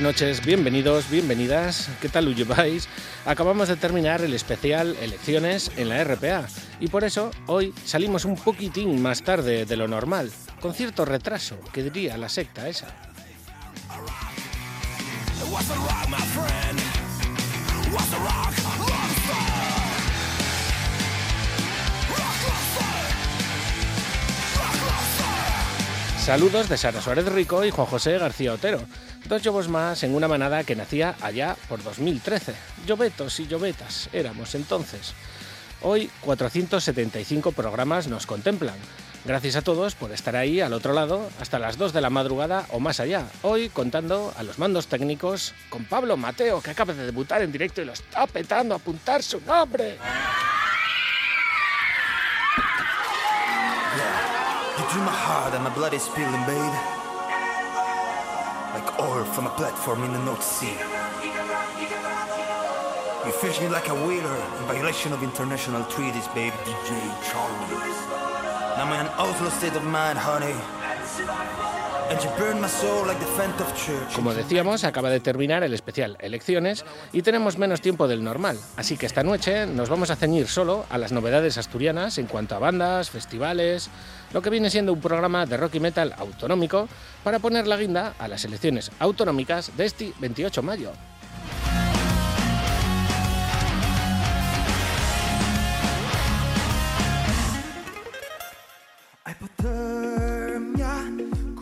Buenas noches, bienvenidos, bienvenidas. ¿Qué tal lo lleváis? Acabamos de terminar el especial Elecciones en la RPA y por eso hoy salimos un poquitín más tarde de lo normal, con cierto retraso, que diría la secta esa. Saludos de Sara Suárez Rico y Juan José García Otero, dos lobos más en una manada que nacía allá por 2013. Llobetos y llobetas éramos entonces. Hoy 475 programas nos contemplan. Gracias a todos por estar ahí al otro lado hasta las 2 de la madrugada o más allá. Hoy contando a los mandos técnicos con Pablo Mateo, que acaba de debutar en directo y lo está petando a apuntar su nombre. dream Like oil from a platform in the North Sea. You fish me like a whaler in violation of international treaties, babe. DJ Charlie. Now I'm in an outlaw state of mind, honey. Como decíamos, acaba de terminar el especial Elecciones y tenemos menos tiempo del normal, así que esta noche nos vamos a ceñir solo a las novedades asturianas en cuanto a bandas, festivales, lo que viene siendo un programa de rock y metal autonómico para poner la guinda a las elecciones autonómicas de este 28 de mayo.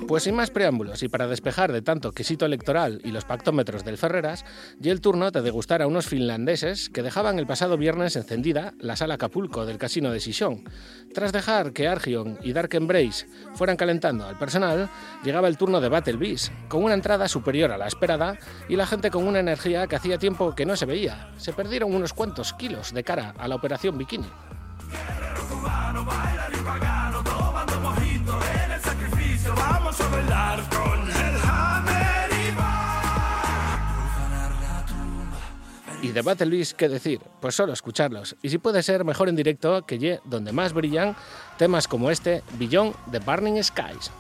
Pues sin más preámbulos y para despejar de tanto quesito electoral y los pactómetros del Ferreras, y el turno de degustar a unos finlandeses que dejaban el pasado viernes encendida la sala Acapulco del casino de Sison. Tras dejar que Argion y Dark Embrace fueran calentando al personal, llegaba el turno de Battle Beast, con una entrada superior a la esperada y la gente con una energía que hacía tiempo que no se veía. Se perdieron unos cuantos kilos de cara a la operación Bikini. Y de Battle Beast, ¿qué decir? Pues solo escucharlos. Y si puede ser, mejor en directo que ye donde más brillan temas como este, Beyond the Burning Skies.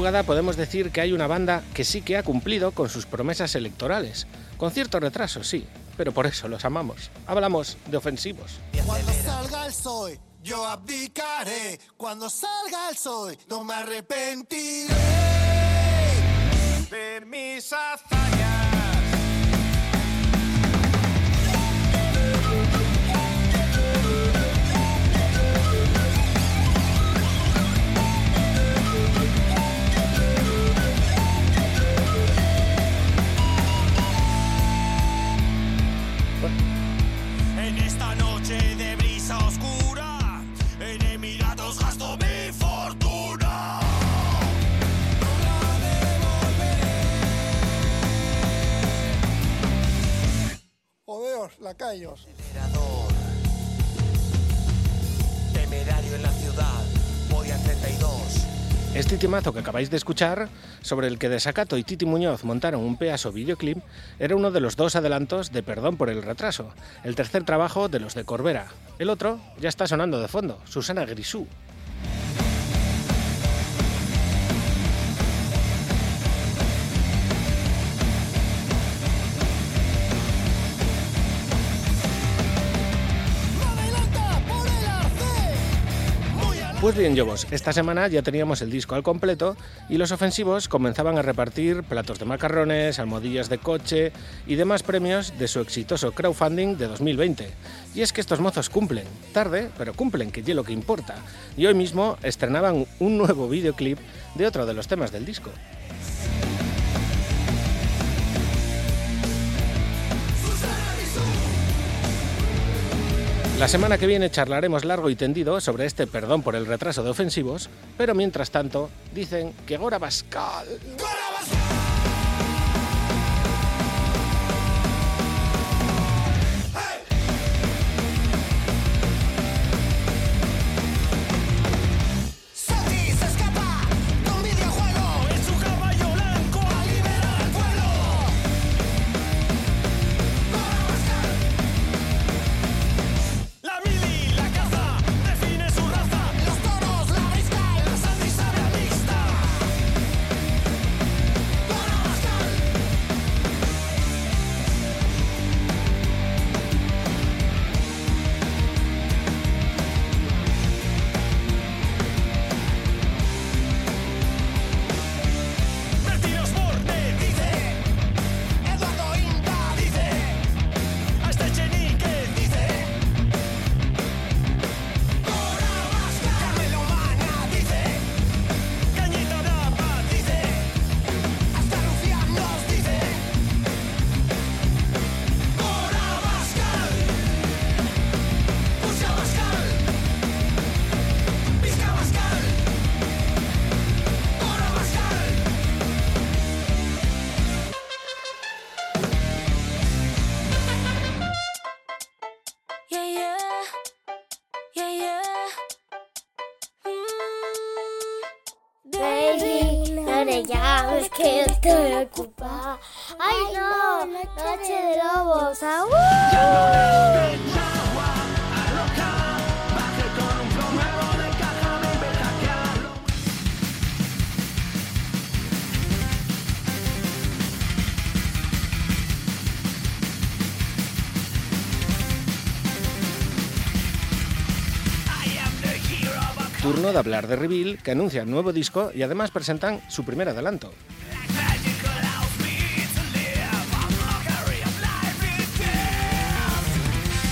Madrugada podemos decir que hay una banda que sí que ha cumplido con sus promesas electorales, con cierto retraso, sí, pero por eso los amamos. Hablamos de ofensivos. Cuando salga el sol, yo abdicaré. Cuando salga el sol, no me arrepentiré Jodeos, lacayos. Temerario en la ciudad, voy a 32. Este temazo que acabáis de escuchar, sobre el que Desacato y Titi Muñoz montaron un pedazo videoclip, era uno de los dos adelantos de Perdón por el retraso, el tercer trabajo de los de Corbera. El otro ya está sonando de fondo, Susana Grisú. Pues bien, Jobos, esta semana ya teníamos el disco al completo y los ofensivos comenzaban a repartir platos de macarrones, almohadillas de coche y demás premios de su exitoso crowdfunding de 2020. Y es que estos mozos cumplen, tarde, pero cumplen, que es lo que importa. Y hoy mismo estrenaban un nuevo videoclip de otro de los temas del disco. La semana que viene charlaremos largo y tendido sobre este perdón por el retraso de ofensivos, pero mientras tanto dicen que Gora Bascal Santi Ay no, noche de lobos. ¡Aú! Turno de hablar de Reveal, que anuncian nuevo disco y además presentan su primer adelanto.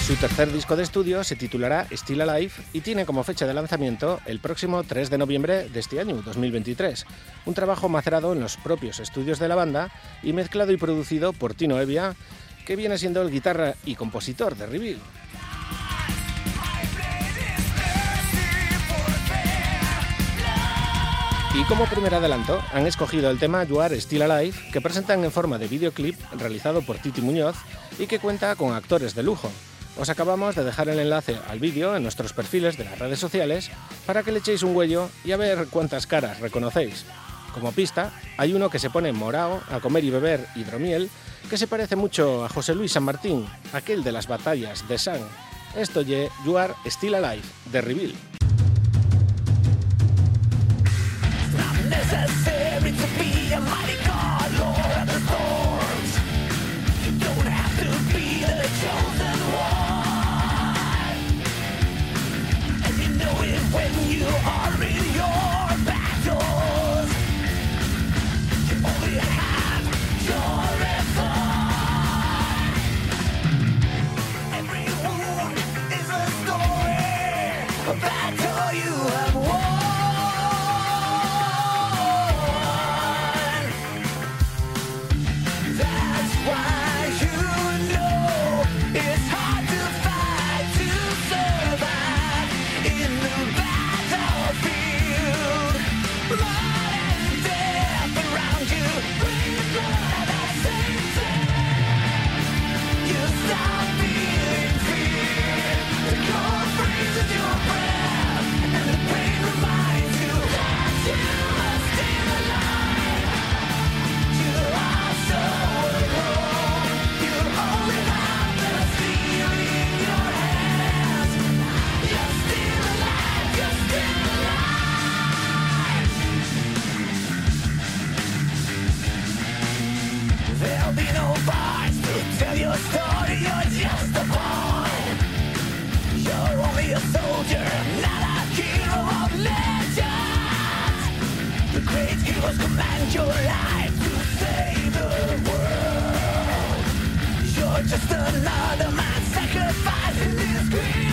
Su tercer disco de estudio se titulará Still Alive y tiene como fecha de lanzamiento el próximo 3 de noviembre de este año, 2023. Un trabajo macerado en los propios estudios de la banda y mezclado y producido por Tino Evia, que viene siendo el guitarra y compositor de Reveal. Y como primer adelanto, han escogido el tema You Are Still Alive, que presentan en forma de videoclip realizado por Titi Muñoz y que cuenta con actores de lujo. Os acabamos de dejar el enlace al vídeo en nuestros perfiles de las redes sociales para que le echéis un huello y a ver cuántas caras reconocéis. Como pista, hay uno que se pone morao a comer y beber hidromiel, que se parece mucho a José Luis San Martín, aquel de las batallas de San. Esto ye You Are Still Alive, de Reveal. Great command your life to save the world. You're just another man sacrificing this great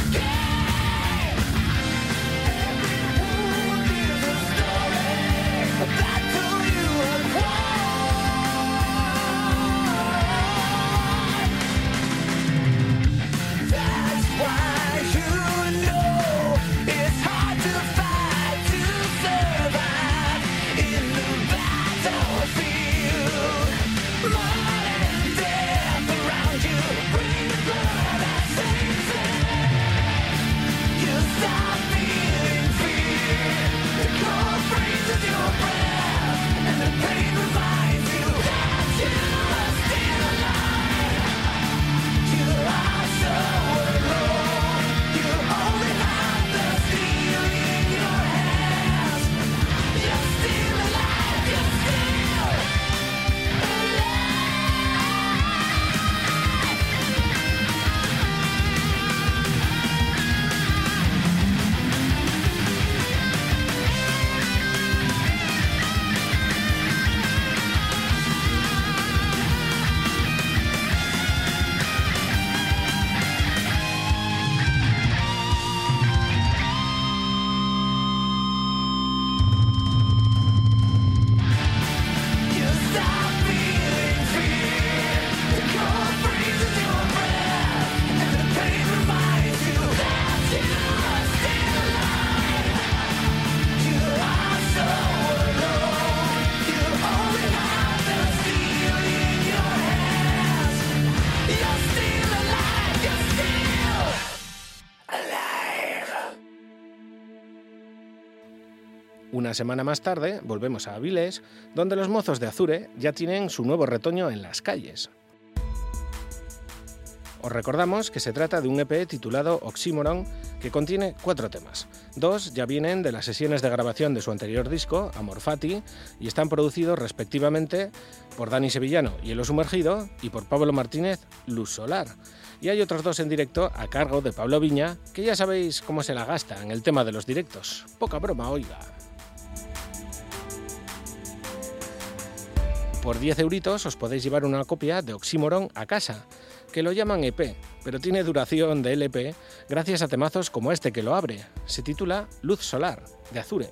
semana más tarde volvemos a Avilés, donde los mozos de Azure ya tienen su nuevo retoño en las calles. Os recordamos que se trata de un EP titulado Oxymoron que contiene cuatro temas. Dos ya vienen de las sesiones de grabación de su anterior disco, Amor Fati, y están producidos respectivamente por Dani Sevillano y El Sumergido y por Pablo Martínez, Luz Solar. Y hay otros dos en directo a cargo de Pablo Viña, que ya sabéis cómo se la gasta en el tema de los directos. Poca broma, oiga. Por 10 euritos os podéis llevar una copia de Oxymoron a casa, que lo llaman EP, pero tiene duración de LP gracias a temazos como este que lo abre. Se titula Luz Solar, de Azure.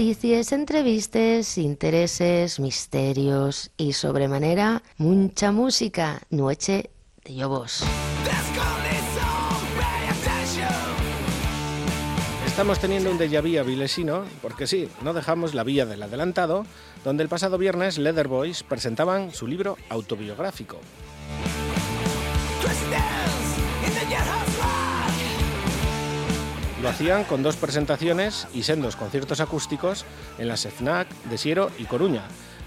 Noticias, entrevistas, intereses, misterios y sobremanera mucha música. Noche de Lobos. Estamos teniendo un déjà vu avilesino, porque sí, no dejamos la vía del adelantado, donde el pasado viernes Leather Boys presentaban su libro autobiográfico. Lo hacían con dos presentaciones y sendos conciertos acústicos en las FNAC de Siero y Coruña.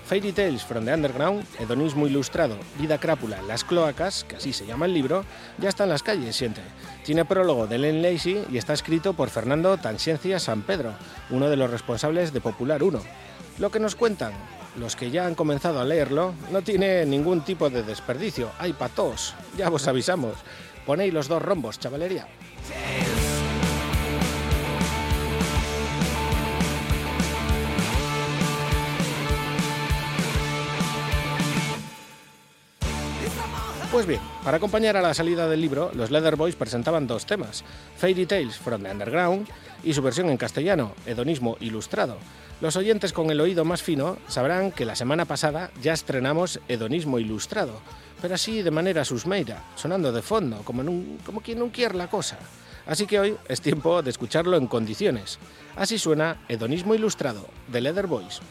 Fairy Tales from the Underground, Hedonismo Ilustrado, Vida Crápula, Las Cloacas, que así se llama el libro, ya está en las calles, siente. Tiene prólogo de Len Lacey y está escrito por Fernando Tanciencia San Pedro, uno de los responsables de Popular 1. Lo que nos cuentan los que ya han comenzado a leerlo no tiene ningún tipo de desperdicio. Hay patos, ya vos avisamos. Ponéis los dos rombos, chavalería. Pues bien, para acompañar a la salida del libro, los Leather Boys presentaban dos temas, Fairy Tales from the Underground y su versión en castellano, Hedonismo Ilustrado. Los oyentes con el oído más fino sabrán que la semana pasada ya estrenamos Hedonismo Ilustrado, pero así de manera susmeira, sonando de fondo, como, en un- como quien no quiere la cosa. Así que hoy es tiempo de escucharlo en condiciones. Así suena Hedonismo Ilustrado, de Leather Boys.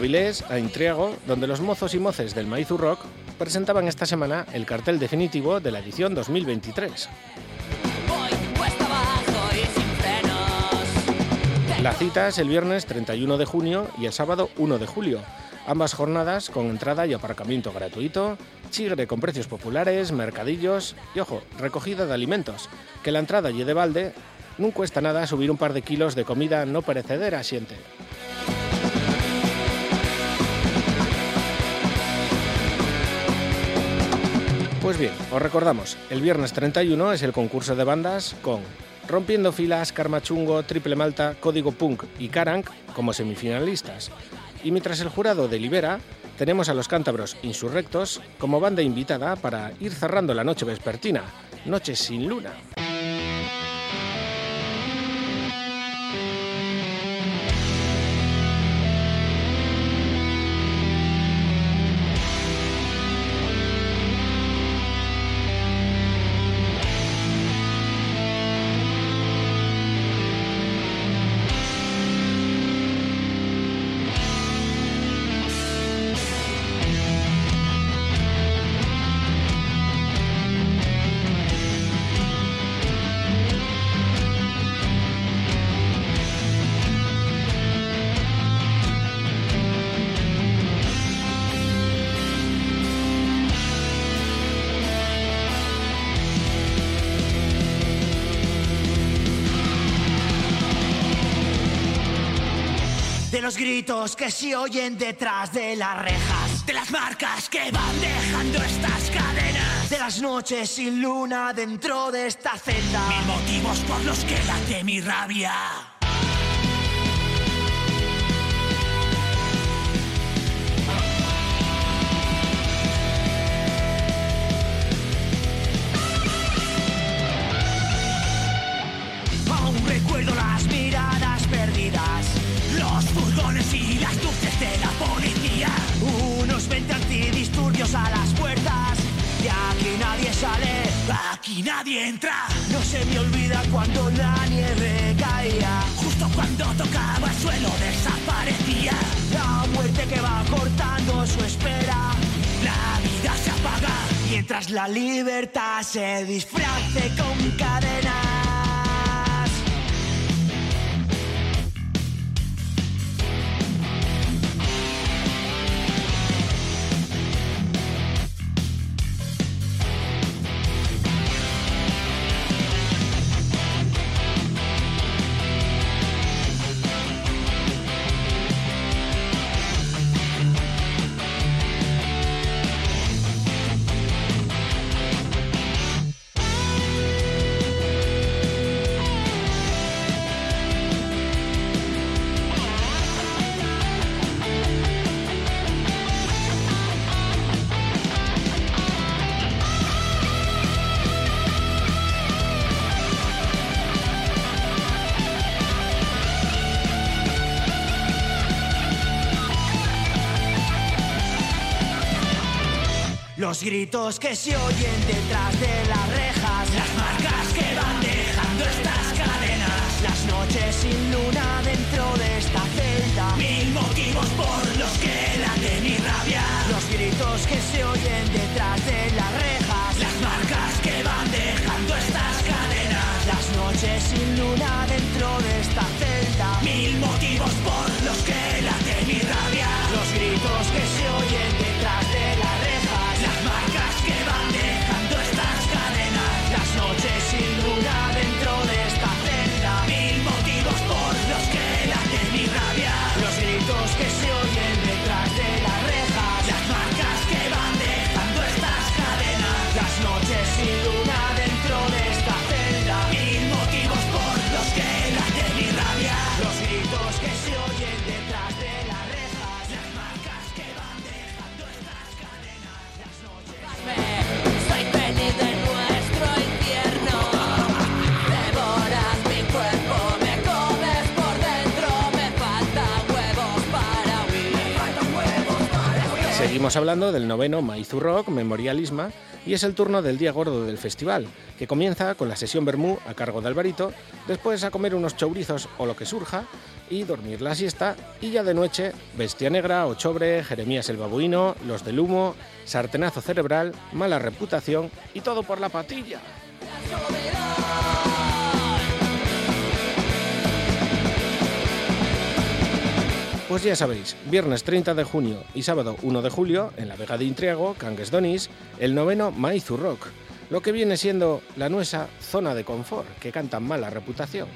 A Intriago, donde los mozos y moces del Maizu Rock presentaban esta semana el cartel definitivo de la edición 2023. Voy cuesta abajo y sin frenos. La cita es el viernes 31 de junio y el sábado 1 de julio. Ambas jornadas con entrada y aparcamiento gratuito, chigre con precios populares, mercadillos y, ojo, recogida de alimentos. Que la entrada y de balde, no cuesta nada subir un par de kilos de comida no perecedera, siente. Pues bien, os recordamos, el viernes 31 es el concurso de bandas con Rompiendo Filas, Karma Chungo, Triple Malta, Código Punk y Karank como semifinalistas. Y mientras el jurado delibera, tenemos a los cántabros Insurrectos como banda invitada para ir cerrando la noche vespertina, Noches sin luna. Que se oyen detrás de las rejas. De las marcas que van dejando estas cadenas. De las noches sin luna dentro de esta celda. Mil motivos por los que late mi rabia. Furgones y las luces de la policía. Unos 20 antidisturbios a las puertas. Y aquí nadie sale, aquí nadie entra. No se me olvida cuando la nieve caía. Justo cuando tocaba el suelo desaparecía. La muerte que va cortando su espera. La vida se apaga mientras la libertad se disfrace con cadenas. Los gritos que se oyen detrás de las rejas, las marcas que van dejando estas cadenas, las noches sin luna dentro de esta celda, mil motivos por los que late mi rabia, los gritos que se oyen detrás de las rejas, las marcas que van dejando estas cadenas, las noches sin luna dentro de esta celda, mil motivos por los que late mi rabia, los gritos que se oyen detrás Seguimos hablando del noveno Maizu Rock Memorial Isma, Y es el turno del día gordo del festival, que comienza con la sesión Bermú a cargo de Alvarito, después a comer unos chourizos o lo que surja, y dormir la siesta, y ya de noche, Bestia Negra, Ochobre, Jeremías el Babuino, Los del Humo, Sartenazo Cerebral, Mala Reputación y todo por la patilla. Pues ya sabéis, viernes 30 de junio y sábado 1 de julio, en la Vega de Intriago, Cangues Donis, el noveno Maizu Rock, lo que viene siendo la nuestra zona de confort, que cantan mala reputación.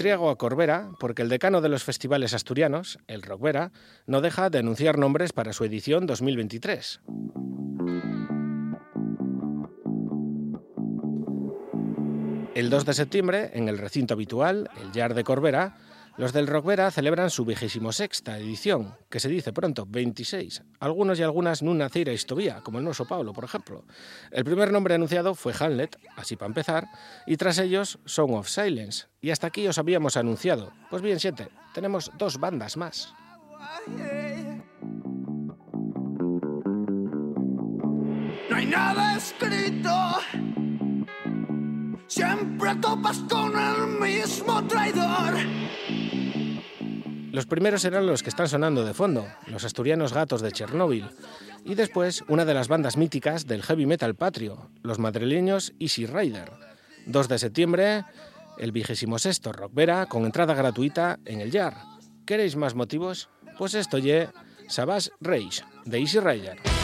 De Intriago a Corbera, porque el decano de los festivales asturianos, el Rockvera, no deja de anunciar nombres para su edición 2023. El 2 de septiembre, en el recinto habitual, el Yard de Corbera, los del Rockvera celebran su vigésimo sexta edición, que se dice pronto, 26. Algunos y algunas nun naceira todavía, como el Noso Paulo, por ejemplo. El primer nombre anunciado fue Hamlet, así para empezar, y tras ellos Song of Silence. Y hasta aquí os habíamos anunciado. Pues bien, siete, tenemos dos bandas más. No hay nada escrito. Siempre topas con el mismo traidor. Los primeros eran los que están sonando de fondo, los asturianos gatos de Chernóbil, y después una de las bandas míticas del heavy metal patrio, los madrileños Easy Rider. 2 de septiembre, el vigésimo sexto Rockvera con entrada gratuita en el Yar. ¿Queréis más motivos? Pues esto ye Sabas Rage de Easy Rider.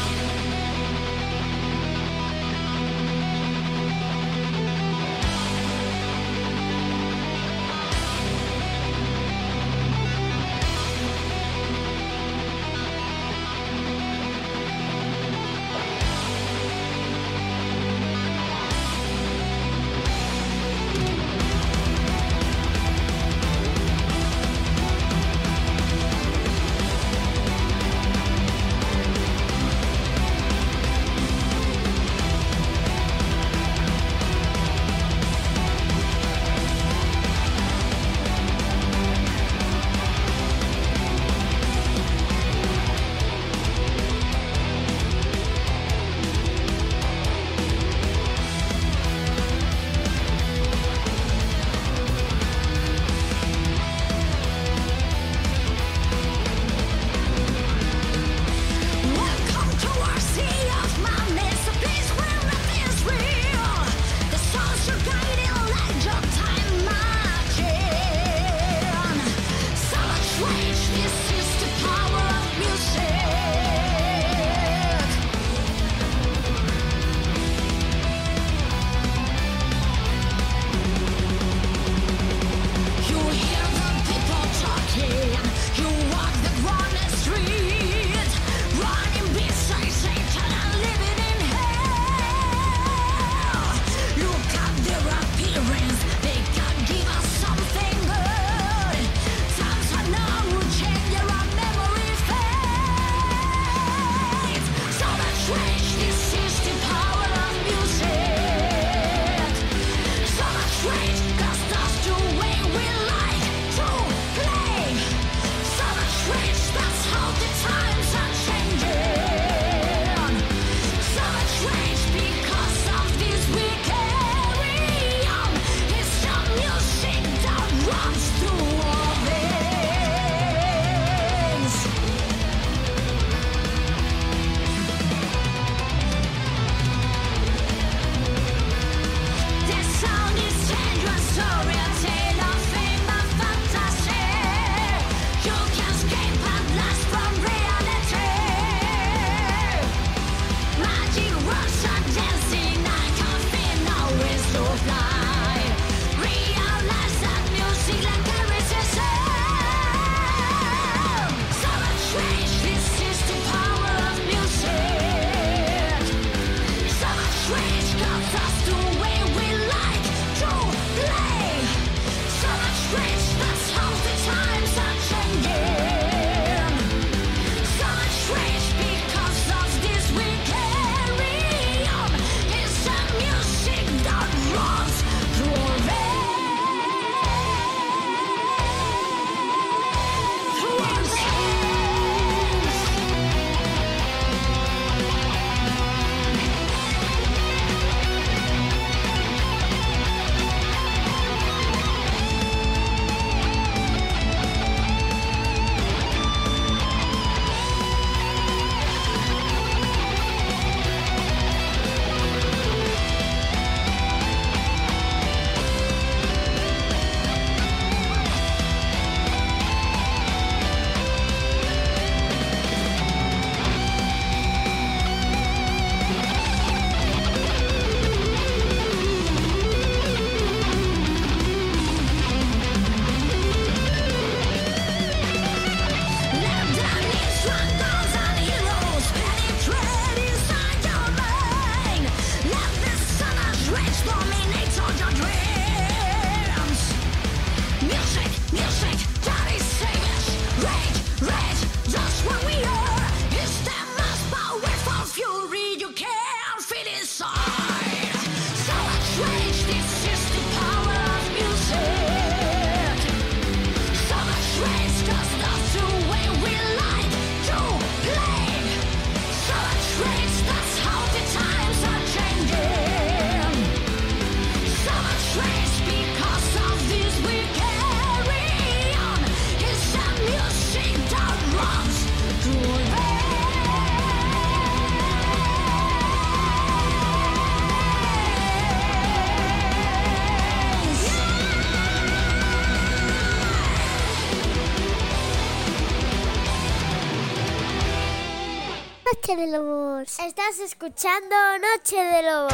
Noche de Lobos. Estás escuchando Noche de Lobos.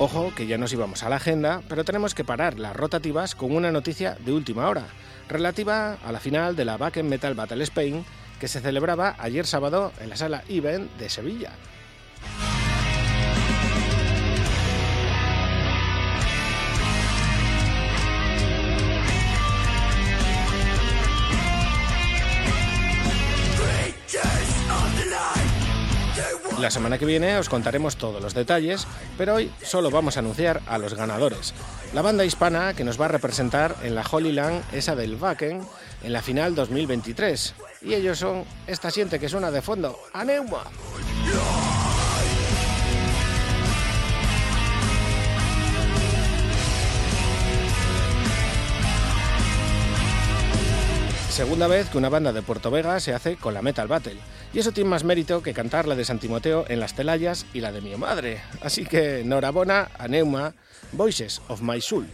Ojo que ya nos íbamos a la agenda, pero tenemos que parar las rotativas con una noticia de última hora, relativa a la final de la Back Metal Battle Spain, que se celebraba ayer sábado en la sala Event de Sevilla. La semana que viene os contaremos todos los detalles, pero hoy solo vamos a anunciar a los ganadores. La banda hispana que nos va a representar en la Holy Land, esa del Wacken, en la final 2023. Y ellos son esta siente que suena de fondo, Aneuma. Segunda vez que una banda de Puerto Vega se hace con la Metal Battle. Y eso tiene más mérito que cantar la de San Timoteo en las telayas y la de mi madre. Así que enhorabuena a Neuma, Voices of My Soul.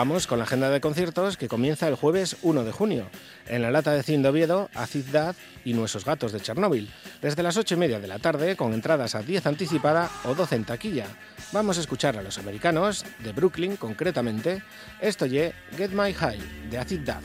Vamos con la agenda de conciertos que comienza el jueves 1 de junio. En la lata de Cine de Oviedo, Acid Dad y Nuestros Gatos de Chernóbil. Desde las 8 y media de la tarde, con entradas a 10 anticipada o 12 en taquilla. Vamos a escuchar a los americanos, de Brooklyn concretamente, esto ye Get My High, de Acid Dad.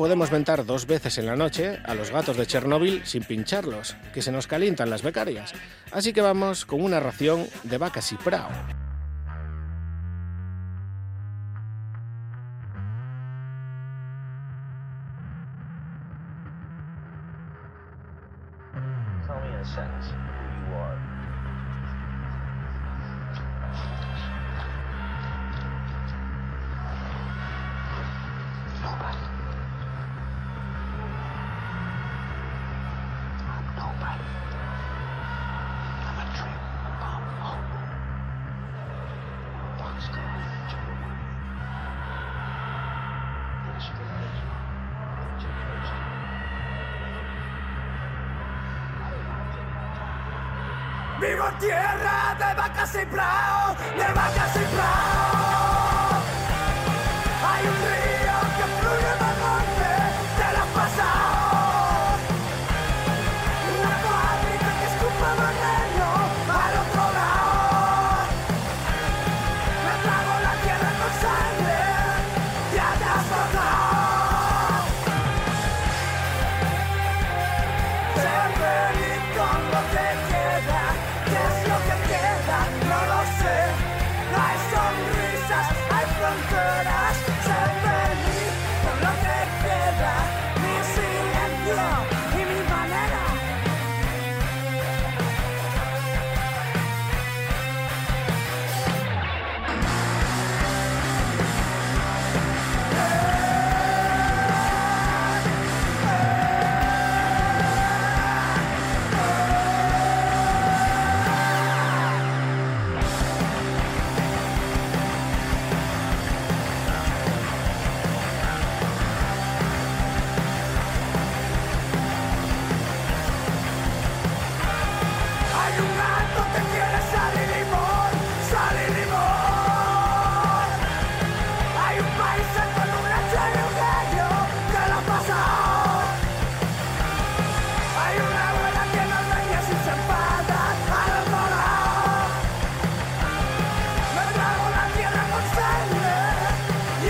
Podemos ventar dos veces en la noche a los gatos de Chernóbil sin pincharlos, que se nos calientan las becarias. Así que vamos con una ración de vacas y prao.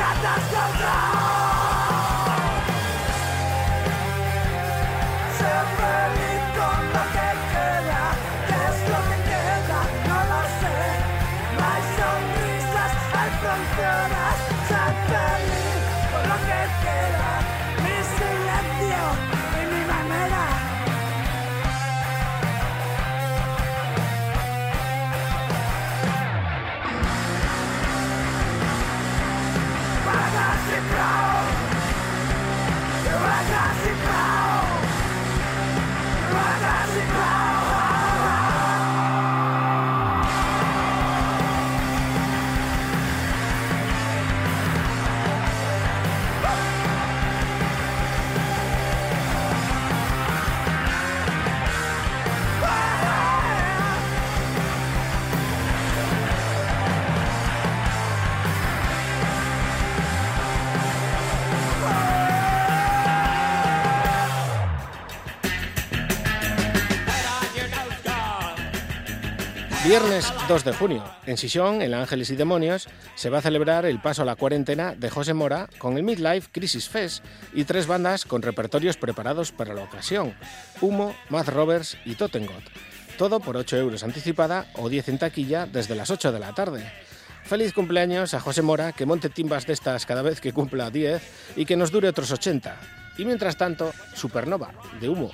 Y atascado. Viernes 2 de junio, en Sison, en Ángeles y Demonios, se va a celebrar el paso a la cuarentena de José Mora con el Midlife Crisis Fest y tres bandas con repertorios preparados para la ocasión: Humo, Math Rovers y Tottengot. Todo por 8 euros anticipada o 10 en taquilla desde las 8 de la tarde. Feliz cumpleaños a José Mora, que monte timbas de estas cada vez que cumpla 10 y que nos dure otros 80. Y mientras tanto, Supernova, de Humo,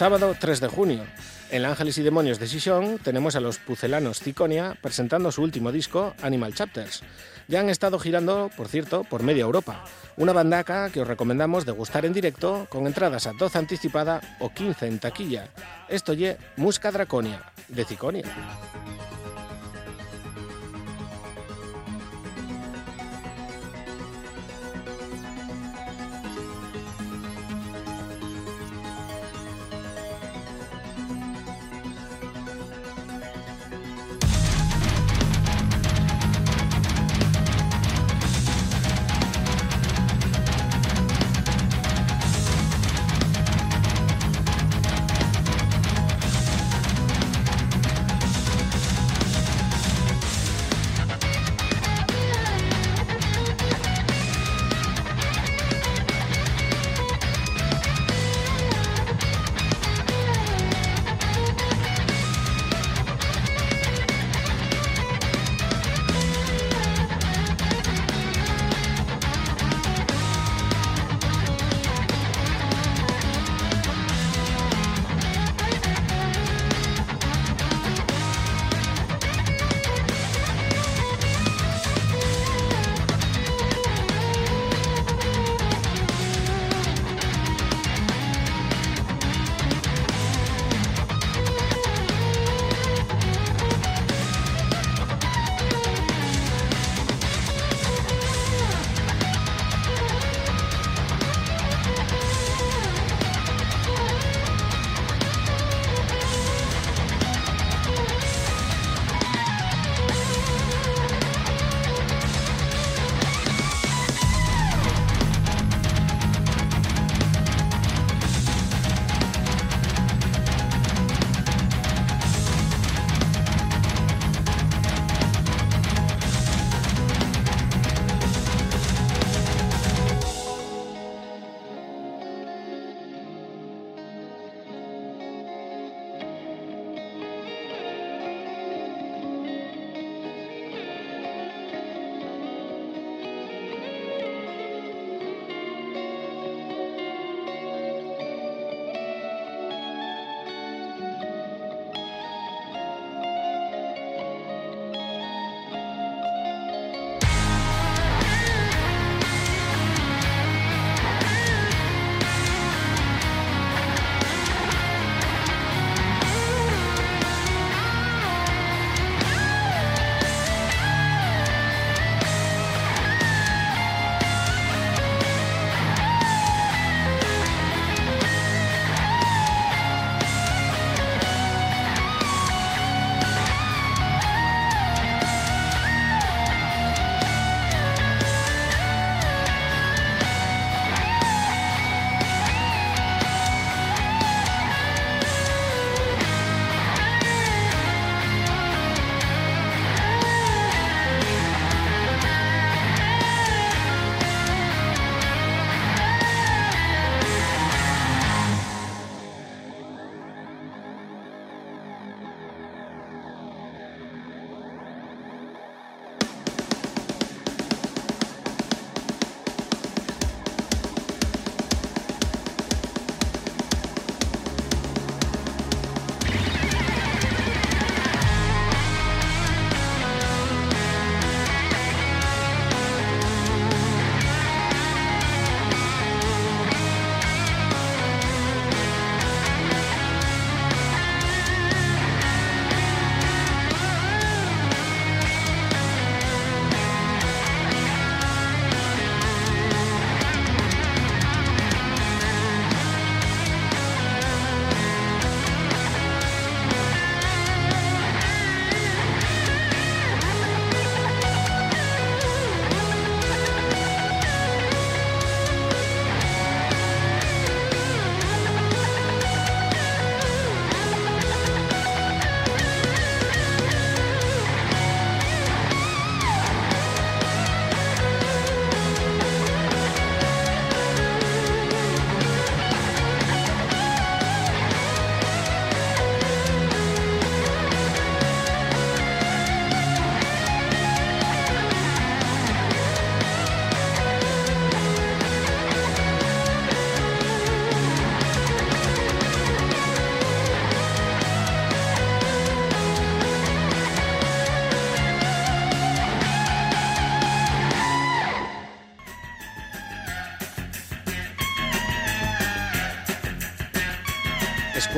Sábado 3 de junio. En Ángeles y Demonios de Sison tenemos a los pucelanos Ciconia presentando su último disco, Animal Chapters. Ya han estado girando, por cierto, por media Europa. Una bandaca que os recomendamos degustar en directo con entradas a 12 anticipada o 15 en taquilla. Esto ye Musca Draconia, de Ciconia.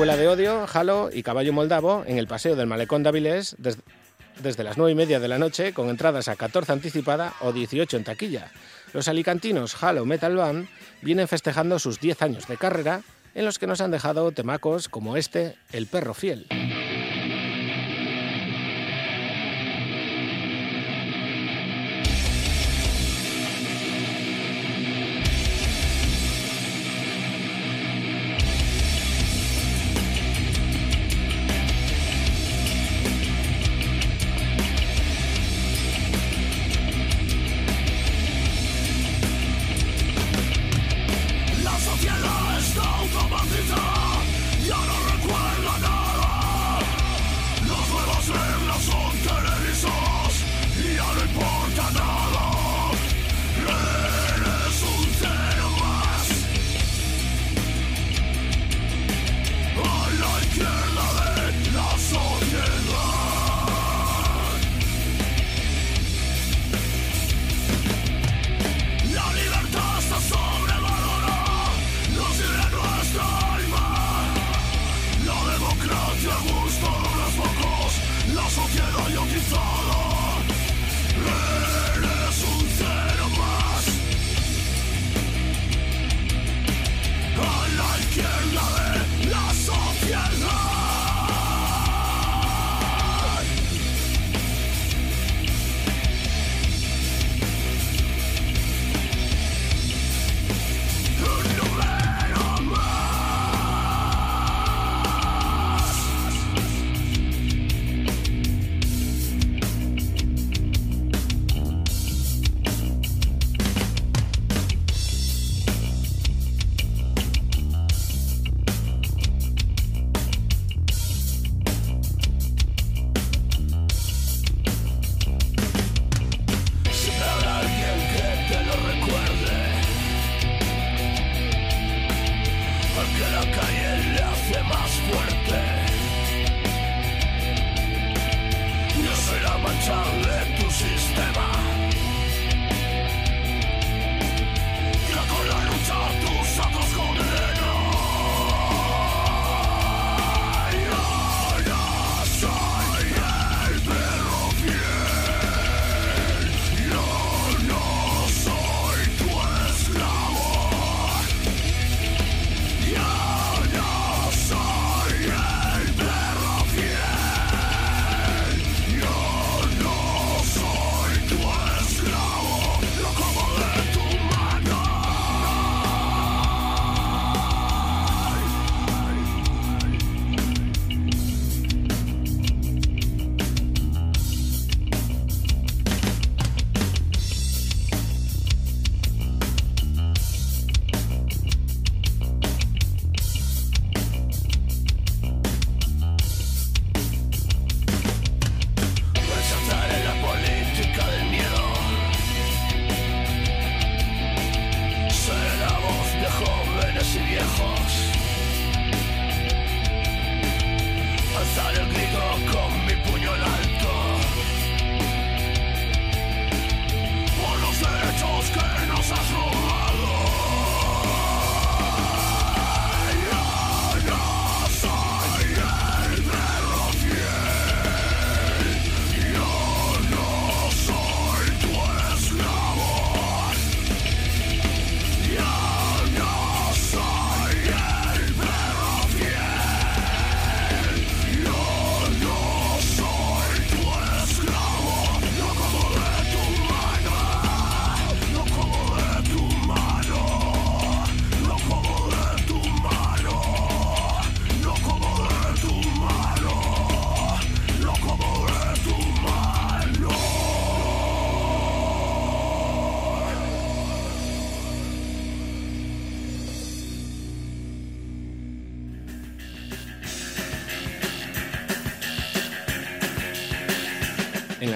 Escuela de Odio, Jalo y Caballo Moldavo en el Paseo del Malecón de desde las 9 y media de la noche con entradas a 14 anticipada o 18 en taquilla. Los alicantinos Halo Metal Band vienen festejando sus 10 años de carrera en los que nos han dejado temacos como este, El perro fiel.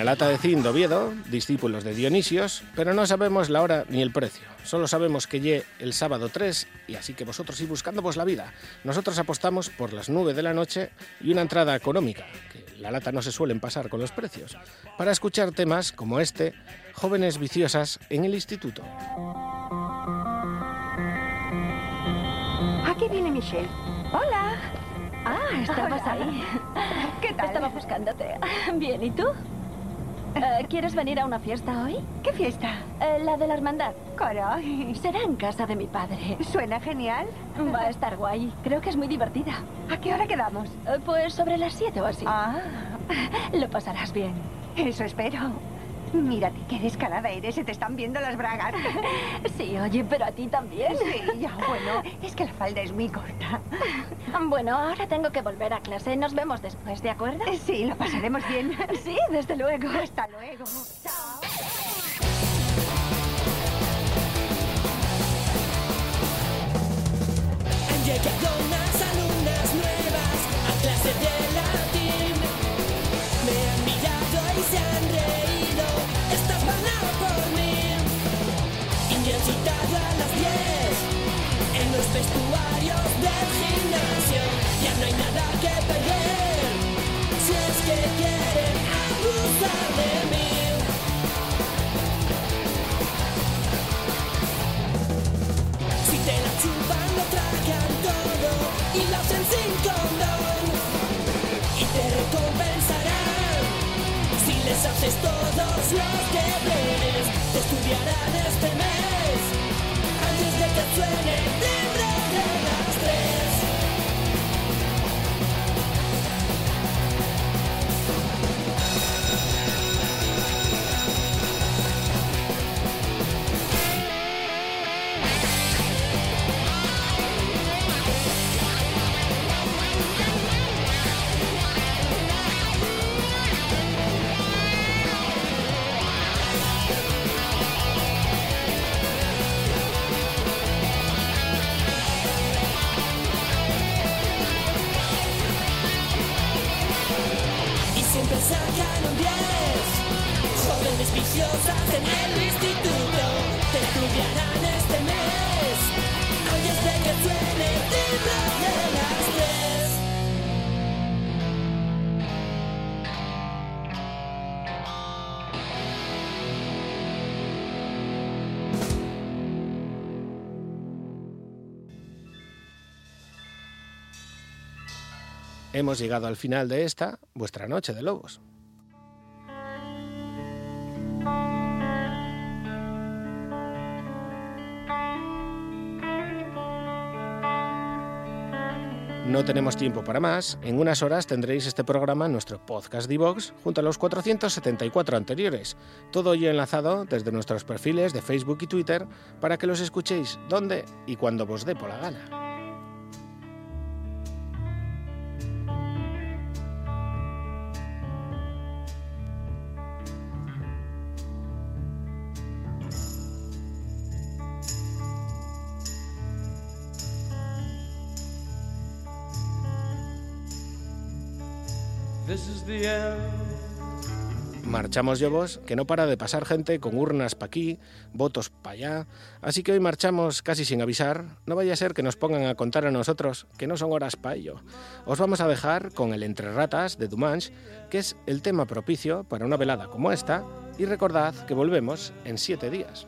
Lata de zinc de Oviedo, discípulos de Dionisios, pero no sabemos la hora ni el precio. Solo sabemos que lle el sábado 3 y así que vosotros ir buscando pues la vida. Nosotros apostamos por las 9 de la noche y una entrada económica, que la lata no se suelen pasar con los precios, para escuchar temas como este, Jóvenes viciosas en el instituto. Aquí viene Michelle. Hola. Ah, estabas ahí. ¿Qué tal? Estaba buscándote. Bien, ¿y tú? Eh, ¿Quieres venir a una fiesta hoy? ¿Qué fiesta? Eh, la de la hermandad. Caray. Será en casa de mi padre. Suena genial. Va a estar guay. Creo que es muy divertida. ¿A qué hora quedamos? Eh, Pues sobre las siete o así. Ah, Lo pasarás bien. eso espero. Mírate, qué descarada eres. Se te están viendo las bragas. Sí, oye, pero a ti también. Sí, ya, bueno. Es que la falda es muy corta. Bueno, ahora tengo que volver a clase. Nos vemos después, ¿de acuerdo? Sí, lo pasaremos bien. Sí, desde luego. Hasta luego. Chao. Han llegado unas alumnas nuevas a clase de latín. Vestuarios del gimnasio. Ya no hay nada que perder. Si es que quieren abusar de mí. Si te la chupan, lo tragan todo y lo hacen sin condón. Y te recompensarán si les haces todos los deberes. Te estudiarán este mes que suene el timbre de las Hemos llegado al final de esta, vuestra noche de lobos. No tenemos tiempo para más. En unas horas tendréis este programa en nuestro podcast Divox junto a los 474 anteriores. Todo ello enlazado desde nuestros perfiles de Facebook y Twitter para que los escuchéis donde y cuando os dé por la gana. Marchamos llovos, que no para de pasar gente con urnas pa' aquí, votos pa' allá, así que hoy marchamos casi sin avisar, no vaya a ser que nos pongan a contar a nosotros que no son horas pa' ello. Os vamos a dejar con el Entre Ratas de Dumanche, que es el tema propicio para una velada como esta, y recordad que volvemos en siete días.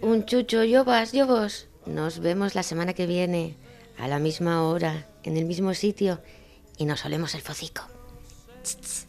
Un chucho, llovas, llovos. Nos vemos la semana que viene, a la misma hora, en el mismo sitio, y nos olemos el focico. Tss,